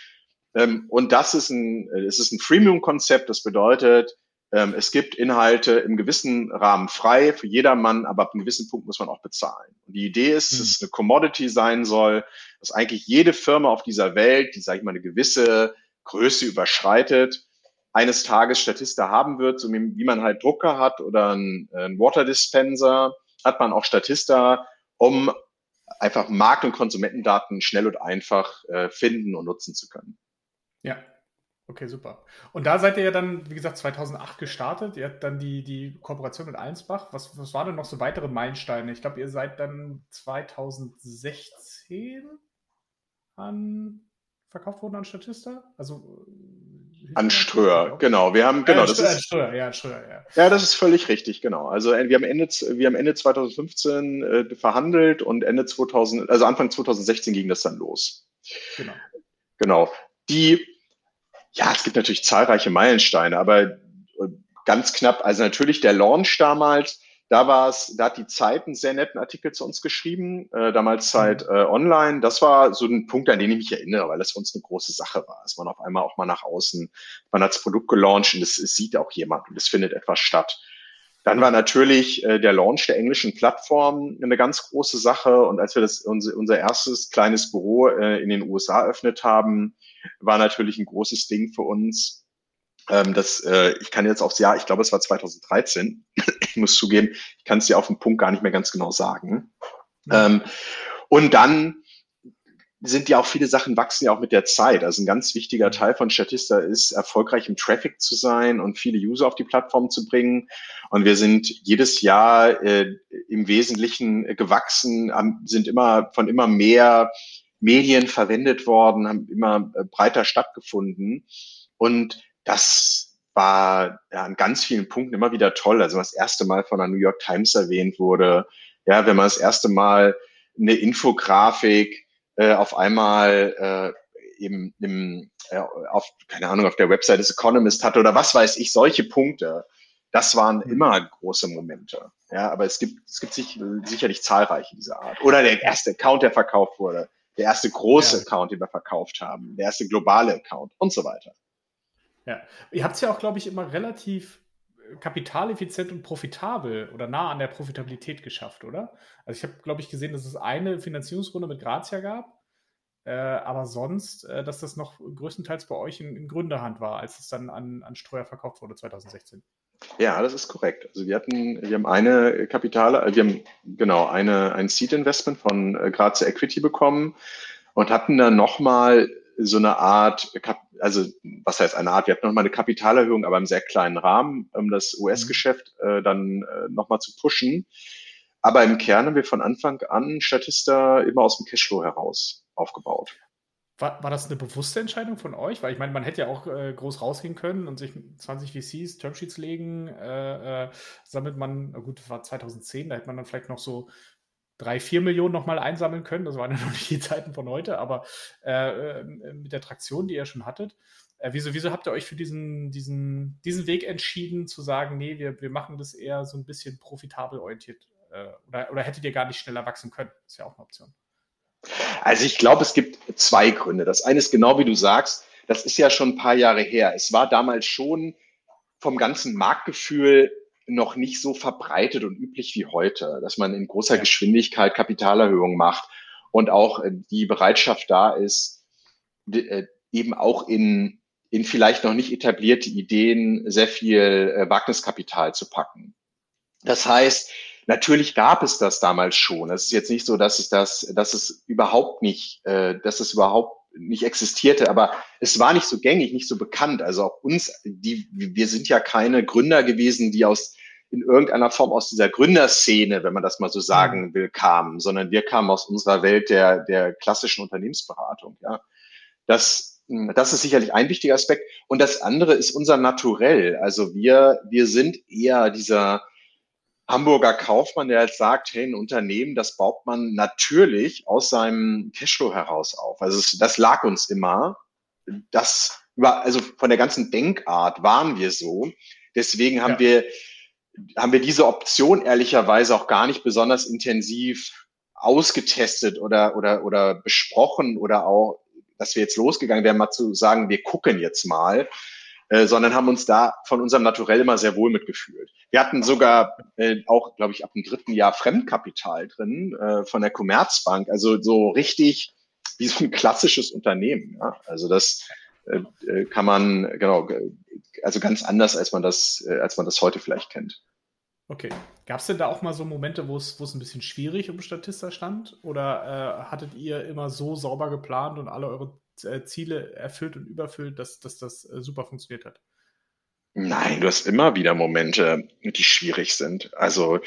Ähm, und das ist ein, es ist ein Freemium-Konzept, das bedeutet, ähm, es gibt Inhalte im gewissen Rahmen frei für jedermann, aber ab einem gewissen Punkt muss man auch bezahlen. Und die Idee ist, dass es eine Commodity sein soll, dass eigentlich jede Firma auf dieser Welt, die, sage ich mal, eine gewisse Größe überschreitet, eines Tages Statista haben wird, so wie man halt Drucker hat oder ein, ein Water Dispenser, hat man auch Statista, um einfach Markt- und Konsumentendaten schnell und einfach äh, finden und nutzen zu können. Ja, Okay, super. Und da seid ihr ja dann, wie gesagt, 2008 gestartet. Ihr habt dann die, die Kooperation mit Allensbach. Was, was waren denn noch so weitere Meilensteine? Ich glaube, ihr seid dann 2016 an verkauft worden an Statista? Also äh, an Ströer, genau. Wir haben genau, ja, das Ströer, ist Ströer, ja, Ströer, ja. Ja, das ist völlig richtig, genau. Also wir haben Ende wir haben Ende 2015 äh, verhandelt und Ende 2000, also Anfang 2016 ging das dann los. Genau. Genau. Die ja, es gibt natürlich zahlreiche Meilensteine, aber äh, ganz knapp, also natürlich der Launch damals, da war es, da hat die Zeit einen sehr netten Artikel zu uns geschrieben, äh, damals mhm. Zeit äh, online. Das war so ein Punkt, an den ich mich erinnere, weil das für uns eine große Sache war. Es man auf einmal auch mal nach außen, man hat das Produkt gelauncht und es, es sieht auch jemand und es findet etwas statt. Dann war natürlich äh, der Launch der englischen Plattform eine ganz große Sache. Und als wir das unser, unser erstes kleines Büro äh, in den USA eröffnet haben, war natürlich ein großes Ding für uns. Ähm, das, äh, ich kann jetzt aufs Jahr, ich glaube, es war 2013. ich muss zugeben, ich kann es dir auf den Punkt gar nicht mehr ganz genau sagen. Ähm, und dann sind ja auch viele Sachen wachsen ja auch mit der Zeit. Also ein ganz wichtiger mhm. Teil von Statista ist, erfolgreich im Traffic zu sein und viele User auf die Plattform zu bringen. Und wir sind jedes Jahr äh, im Wesentlichen gewachsen, sind immer von immer mehr Medien verwendet worden, haben immer äh, breiter stattgefunden. Und das war ja, an ganz vielen Punkten immer wieder toll. Also das erste Mal von der New York Times erwähnt wurde, ja, wenn man das erste Mal eine Infografik äh, auf einmal äh, eben im, äh, auf, keine Ahnung, auf der Website des Economist hatte oder was weiß ich, solche Punkte. Das waren mhm. immer große Momente. Ja, aber es gibt, es gibt sich, sicherlich zahlreiche dieser Art. Oder der erste Account, der verkauft wurde der erste große ja. Account, den wir verkauft haben, der erste globale Account und so weiter. Ja, ihr habt es ja auch, glaube ich, immer relativ äh, kapitaleffizient und profitabel oder nah an der Profitabilität geschafft, oder? Also ich habe, glaube ich, gesehen, dass es eine Finanzierungsrunde mit Grazia gab, äh, aber sonst, äh, dass das noch größtenteils bei euch in, in Gründerhand war, als es dann an, an Streuer verkauft wurde 2016. Ja, das ist korrekt. Also wir hatten, wir haben eine Kapitale, äh, wir haben genau eine, ein Seed Investment von äh, Grazia Equity bekommen und hatten dann nochmal so eine Art, also was heißt eine Art, wir hatten nochmal eine Kapitalerhöhung, aber im sehr kleinen Rahmen, um das US-Geschäft mhm. äh, dann äh, nochmal zu pushen. Aber im Kern haben wir von Anfang an Statista immer aus dem Cashflow heraus aufgebaut. War, war das eine bewusste Entscheidung von euch? Weil ich meine, man hätte ja auch äh, groß rausgehen können und sich 20 VCs, Termsheets legen, äh, äh, sammelt man, gut, das war 2010, da hätte man dann vielleicht noch so drei, vier Millionen nochmal einsammeln können. Das waren ja noch nicht die Zeiten von heute, aber äh, äh, mit der Traktion, die ihr schon hattet. Äh, wieso, wieso habt ihr euch für diesen, diesen, diesen Weg entschieden, zu sagen, nee, wir, wir machen das eher so ein bisschen profitabel orientiert? oder, oder hättet ihr gar nicht schneller wachsen können? Das ist ja auch eine Option. Also ich glaube, es gibt zwei Gründe. Das eine ist genau wie du sagst, das ist ja schon ein paar Jahre her. Es war damals schon vom ganzen Marktgefühl noch nicht so verbreitet und üblich wie heute, dass man in großer Geschwindigkeit Kapitalerhöhungen macht und auch äh, die Bereitschaft da ist, äh, eben auch in, in vielleicht noch nicht etablierte Ideen sehr viel äh, Wagniskapital zu packen. Das heißt, Natürlich gab es das damals schon. Es ist jetzt nicht so, dass es das, dass es überhaupt nicht, dass es überhaupt nicht existierte, aber es war nicht so gängig, nicht so bekannt. Also auch uns, die, wir sind ja keine Gründer gewesen, die aus in irgendeiner Form aus dieser Gründerszene, wenn man das mal so sagen mhm. will, kamen, sondern wir kamen aus unserer Welt der, der klassischen Unternehmensberatung. Ja. Das das ist sicherlich ein wichtiger Aspekt. Und das andere ist unser Naturell. Also wir, wir sind eher dieser Hamburger Kaufmann, der jetzt sagt, hey, ein Unternehmen, das baut man natürlich aus seinem Cashflow heraus auf. Also es, das lag uns immer. Das über, also von der ganzen Denkart waren wir so. Deswegen haben ja. wir, haben wir diese Option ehrlicherweise auch gar nicht besonders intensiv ausgetestet oder, oder, oder besprochen oder auch, dass wir jetzt losgegangen wären, mal zu sagen, wir gucken jetzt mal, äh, sondern haben uns da von unserem Naturell immer sehr wohl mitgefühlt. Wir hatten sogar äh, auch, glaube ich, ab dem dritten Jahr Fremdkapital drin äh, von der Commerzbank, also so richtig wie so ein klassisches Unternehmen. Ja? Also das kann man, genau, also ganz anders, als man das, äh, als man das heute vielleicht kennt. Okay. Gab es denn da auch mal so Momente, wo es, wo es ein bisschen schwierig um Statista stand? Oder äh, hattet ihr immer so sauber geplant und alle eure äh, Ziele erfüllt und überfüllt, dass, dass das äh, super funktioniert hat? Nein, du hast immer wieder Momente, die schwierig sind. Also äh,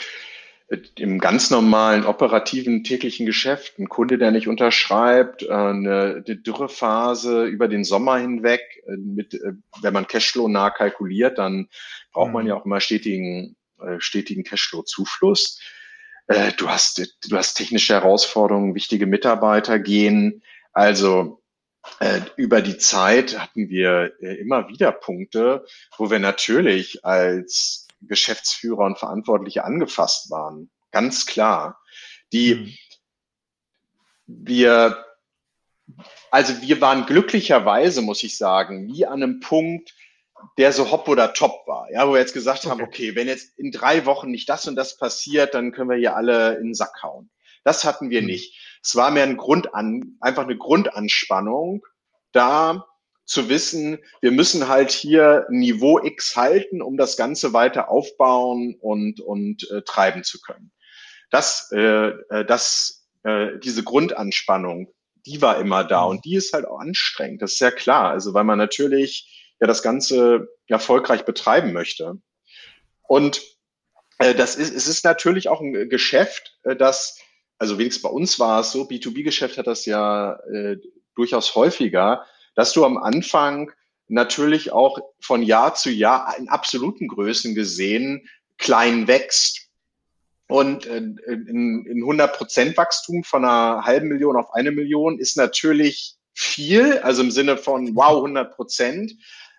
im ganz normalen operativen täglichen Geschäft, ein Kunde, der nicht unterschreibt, äh, eine, Dürrephase über den Sommer hinweg, mit, wenn man Cashflow nah kalkuliert, dann braucht man mhm. ja auch immer stetigen äh, stetigen Cashflow-Zufluss. Äh, du hast, du hast technische Herausforderungen, wichtige Mitarbeiter gehen. Also äh, über die Zeit hatten wir immer wieder Punkte, wo wir natürlich als Geschäftsführer und Verantwortliche angefasst waren. Ganz klar. Die mhm. wir, also wir waren glücklicherweise, muss ich sagen, nie an einem Punkt, der so hopp oder top war. Ja, wo wir jetzt gesagt okay. haben, okay, wenn jetzt in drei Wochen nicht das und das passiert, dann können wir hier alle in den Sack hauen. Das hatten wir mhm. nicht. Es war mehr ein Grundan, einfach eine Grundanspannung, da zu wissen, wir müssen halt hier Niveau X halten, um das Ganze weiter aufbauen und, und äh, treiben zu können. Das, äh, äh das, äh, diese Grundanspannung, die war immer da und die ist halt auch anstrengend. Das ist sehr klar. Also weil man natürlich ja das Ganze erfolgreich betreiben möchte. Und äh, das ist, es ist natürlich auch ein Geschäft, äh, das, also wenigstens bei uns war es so, B2B-Geschäft hat das ja äh, durchaus häufiger, dass du am Anfang natürlich auch von Jahr zu Jahr in absoluten Größen gesehen klein wächst. Und äh, in, in 100 Prozent Wachstum von einer halben Million auf eine Million ist natürlich viel, also im Sinne von wow, 100 Prozent.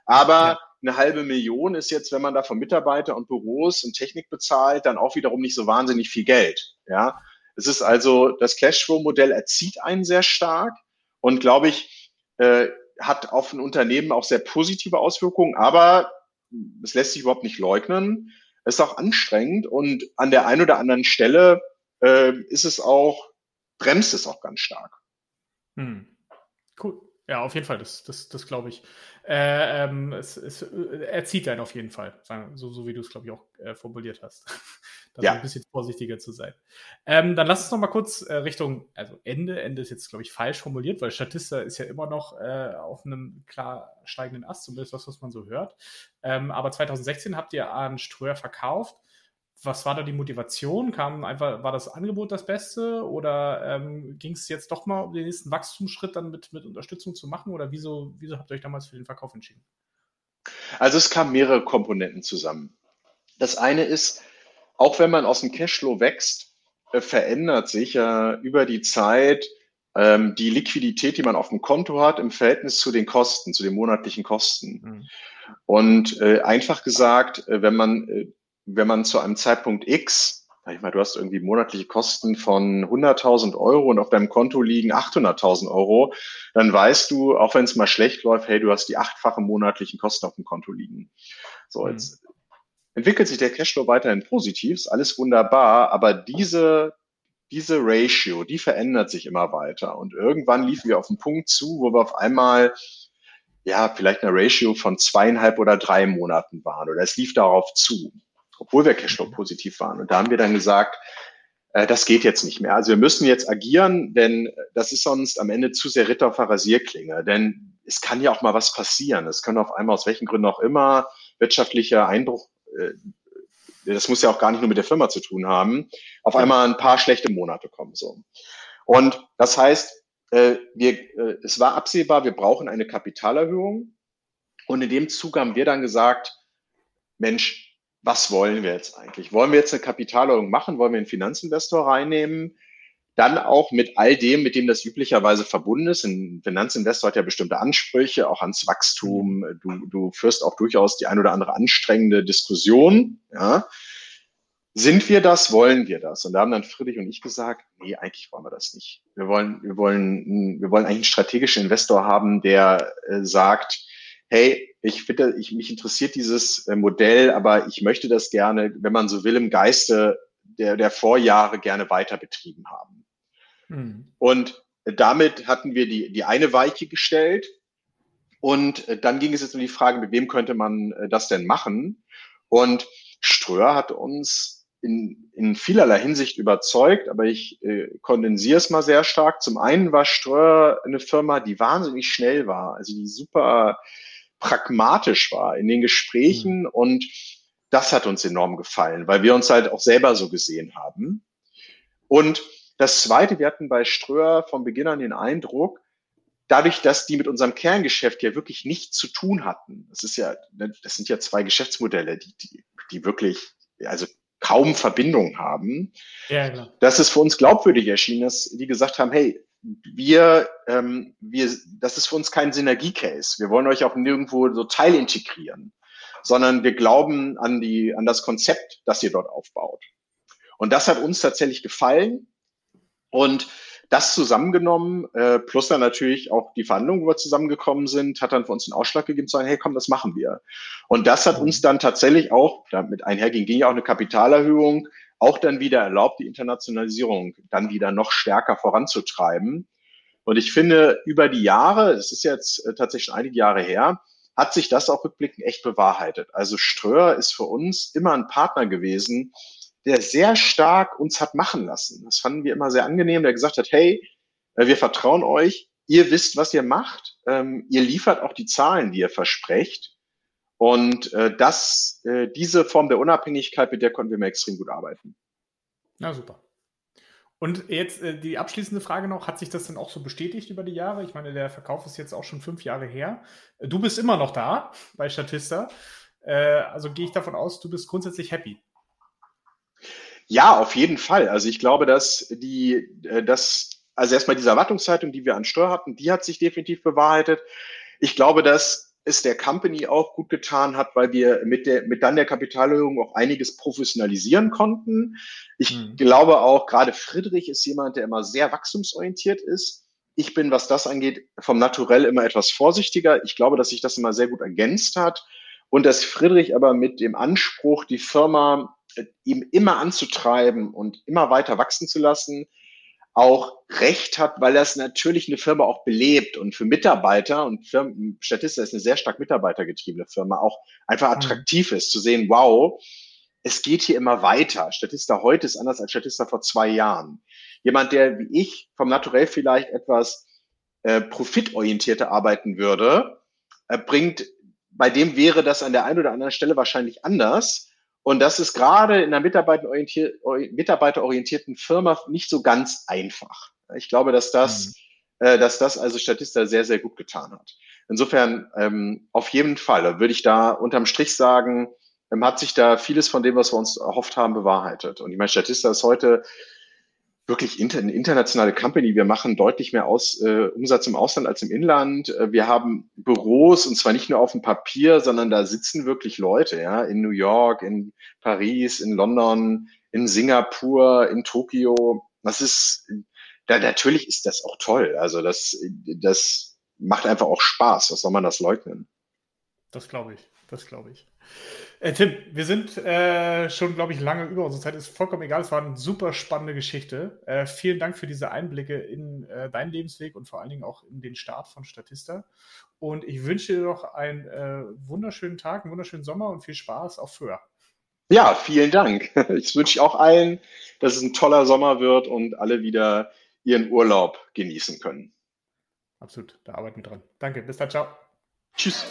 Aber eine halbe Million ist jetzt, wenn man da von Mitarbeiter und Büros und Technik bezahlt, dann auch wiederum nicht so wahnsinnig viel Geld. Ja, es ist also, das Cashflow-Modell erzieht einen sehr stark und glaube ich, äh, hat auf ein Unternehmen auch sehr positive Auswirkungen, aber es lässt sich überhaupt nicht leugnen. Es ist auch anstrengend und an der einen oder anderen Stelle äh, ist es auch, bremst es auch ganz stark. Hm. Cool. Ja, auf jeden Fall, das, das, das glaube ich. Äh, ähm, es, es, äh, er zieht einen auf jeden Fall, so, so wie du es, glaube ich, auch äh, formuliert hast. da ja. ein bisschen vorsichtiger zu sein. Ähm, dann lass uns noch mal kurz äh, Richtung, also Ende, Ende ist jetzt, glaube ich, falsch formuliert, weil Statista ist ja immer noch äh, auf einem klar steigenden Ast, zumindest das, was man so hört. Ähm, aber 2016 habt ihr an Ströer verkauft was war da die Motivation? Kam einfach, war das Angebot das Beste oder ähm, ging es jetzt doch mal um den nächsten Wachstumsschritt dann mit, mit Unterstützung zu machen oder wieso, wieso habt ihr euch damals für den Verkauf entschieden? Also es kamen mehrere Komponenten zusammen. Das eine ist, auch wenn man aus dem Cashflow wächst, äh, verändert sich ja äh, über die Zeit ähm, die Liquidität, die man auf dem Konto hat, im Verhältnis zu den Kosten, zu den monatlichen Kosten. Mhm. Und äh, einfach gesagt, äh, wenn man äh, wenn man zu einem Zeitpunkt X, ich meine, du hast irgendwie monatliche Kosten von 100.000 Euro und auf deinem Konto liegen 800.000 Euro, dann weißt du, auch wenn es mal schlecht läuft, hey, du hast die achtfache monatlichen Kosten auf dem Konto liegen. So, mhm. jetzt entwickelt sich der Cashflow weiterhin positiv, ist alles wunderbar, aber diese diese Ratio, die verändert sich immer weiter. Und irgendwann liefen wir auf einen Punkt zu, wo wir auf einmal ja, vielleicht eine Ratio von zweieinhalb oder drei Monaten waren oder es lief darauf zu obwohl wir Cashflow positiv waren. Und da haben wir dann gesagt, äh, das geht jetzt nicht mehr. Also wir müssen jetzt agieren, denn das ist sonst am Ende zu sehr Ritter auf der Rasierklinge. Denn es kann ja auch mal was passieren. Es kann auf einmal aus welchen Gründen auch immer wirtschaftlicher Einbruch, äh, das muss ja auch gar nicht nur mit der Firma zu tun haben, auf einmal ein paar schlechte Monate kommen. So. Und das heißt, äh, wir, äh, es war absehbar, wir brauchen eine Kapitalerhöhung. Und in dem Zug haben wir dann gesagt, Mensch, was wollen wir jetzt eigentlich? Wollen wir jetzt eine Kapitalerhöhung machen? Wollen wir einen Finanzinvestor reinnehmen? Dann auch mit all dem, mit dem das üblicherweise verbunden ist. Ein Finanzinvestor hat ja bestimmte Ansprüche, auch ans Wachstum. Du, du führst auch durchaus die ein oder andere anstrengende Diskussion. Ja. Sind wir das? Wollen wir das? Und da haben dann Friedrich und ich gesagt, nee, eigentlich wollen wir das nicht. Wir wollen, wir wollen, wir wollen eigentlich einen strategischen Investor haben, der äh, sagt, hey, ich finde, ich, mich interessiert dieses äh, Modell, aber ich möchte das gerne, wenn man so will, im Geiste der, der Vorjahre gerne weiter betrieben haben. Mhm. Und damit hatten wir die, die eine Weiche gestellt. Und äh, dann ging es jetzt um die Frage, mit wem könnte man äh, das denn machen? Und Ströer hat uns in, in vielerlei Hinsicht überzeugt, aber ich äh, kondensiere es mal sehr stark. Zum einen war Ströer eine Firma, die wahnsinnig schnell war, also die super pragmatisch war in den Gesprächen mhm. und das hat uns enorm gefallen, weil wir uns halt auch selber so gesehen haben. Und das Zweite, wir hatten bei Ströer von Beginn an den Eindruck, dadurch, dass die mit unserem Kerngeschäft ja wirklich nichts zu tun hatten, das ist ja, das sind ja zwei Geschäftsmodelle, die, die, die wirklich, also kaum Verbindung haben, ja, klar. dass es für uns glaubwürdig erschien, dass die gesagt haben, hey, wir, ähm, wir, das ist für uns kein Synergie-Case. Wir wollen euch auch nirgendwo so teilintegrieren, sondern wir glauben an die, an das Konzept, das ihr dort aufbaut. Und das hat uns tatsächlich gefallen. Und das zusammengenommen, äh, plus dann natürlich auch die Verhandlungen, wo wir zusammengekommen sind, hat dann für uns den Ausschlag gegeben zu sagen, hey, komm, das machen wir. Und das hat uns dann tatsächlich auch, damit einherging, ging ja auch eine Kapitalerhöhung, auch dann wieder erlaubt, die Internationalisierung dann wieder noch stärker voranzutreiben. Und ich finde, über die Jahre, das ist jetzt äh, tatsächlich schon einige Jahre her, hat sich das auch rückblickend echt bewahrheitet. Also Ströer ist für uns immer ein Partner gewesen, der sehr stark uns hat machen lassen. Das fanden wir immer sehr angenehm, der gesagt hat, hey, äh, wir vertrauen euch, ihr wisst, was ihr macht, ähm, ihr liefert auch die Zahlen, die ihr versprecht. Und äh, das, äh, diese Form der Unabhängigkeit, mit der konnten wir mir extrem gut arbeiten. Na super. Und jetzt äh, die abschließende Frage noch, hat sich das denn auch so bestätigt über die Jahre? Ich meine, der Verkauf ist jetzt auch schon fünf Jahre her. Du bist immer noch da bei Statista. Äh, also gehe ich davon aus, du bist grundsätzlich happy. Ja, auf jeden Fall. Also ich glaube, dass die, äh, dass, also erstmal diese Erwartungshaltung, die wir an Steuer hatten, die hat sich definitiv bewahrheitet. Ich glaube, dass es der Company auch gut getan hat, weil wir mit der, mit dann der Kapitalerhöhung auch einiges professionalisieren konnten. Ich mhm. glaube auch, gerade Friedrich ist jemand, der immer sehr wachstumsorientiert ist. Ich bin, was das angeht, vom Naturell immer etwas vorsichtiger. Ich glaube, dass sich das immer sehr gut ergänzt hat und dass Friedrich aber mit dem Anspruch, die Firma ihm immer anzutreiben und immer weiter wachsen zu lassen, auch recht hat, weil das natürlich eine Firma auch belebt und für Mitarbeiter und Firmen, Statista ist eine sehr stark mitarbeitergetriebene Firma, auch einfach mhm. attraktiv ist zu sehen, wow, es geht hier immer weiter. Statista heute ist anders als Statista vor zwei Jahren. Jemand, der wie ich vom Naturell vielleicht etwas äh, profitorientierter arbeiten würde, äh, bringt, bei dem wäre das an der einen oder anderen Stelle wahrscheinlich anders. Und das ist gerade in einer mitarbeiterorientierten Firma nicht so ganz einfach. Ich glaube, dass das, mhm. äh, dass das also Statista sehr, sehr gut getan hat. Insofern ähm, auf jeden Fall würde ich da unterm Strich sagen, ähm, hat sich da vieles von dem, was wir uns erhofft haben, bewahrheitet. Und ich meine, Statista ist heute wirklich inter, eine internationale Company. Wir machen deutlich mehr aus, äh, Umsatz im Ausland als im Inland. Äh, wir haben Büros und zwar nicht nur auf dem Papier, sondern da sitzen wirklich Leute, ja, in New York, in Paris, in London, in Singapur, in Tokio. Das ist, da, natürlich ist das auch toll. Also das, das macht einfach auch Spaß. Was soll man das leugnen? Das glaube ich. Das glaube ich. Äh, Tim, wir sind äh, schon, glaube ich, lange über unsere Zeit. Ist vollkommen egal. Es war eine super spannende Geschichte. Äh, vielen Dank für diese Einblicke in äh, deinen Lebensweg und vor allen Dingen auch in den Start von Statista. Und ich wünsche dir noch einen äh, wunderschönen Tag, einen wunderschönen Sommer und viel Spaß auf Föhr. Ja, vielen Dank. Ich wünsche auch allen, dass es ein toller Sommer wird und alle wieder ihren Urlaub genießen können. Absolut, da arbeiten wir dran. Danke, bis dann, ciao. Tschüss.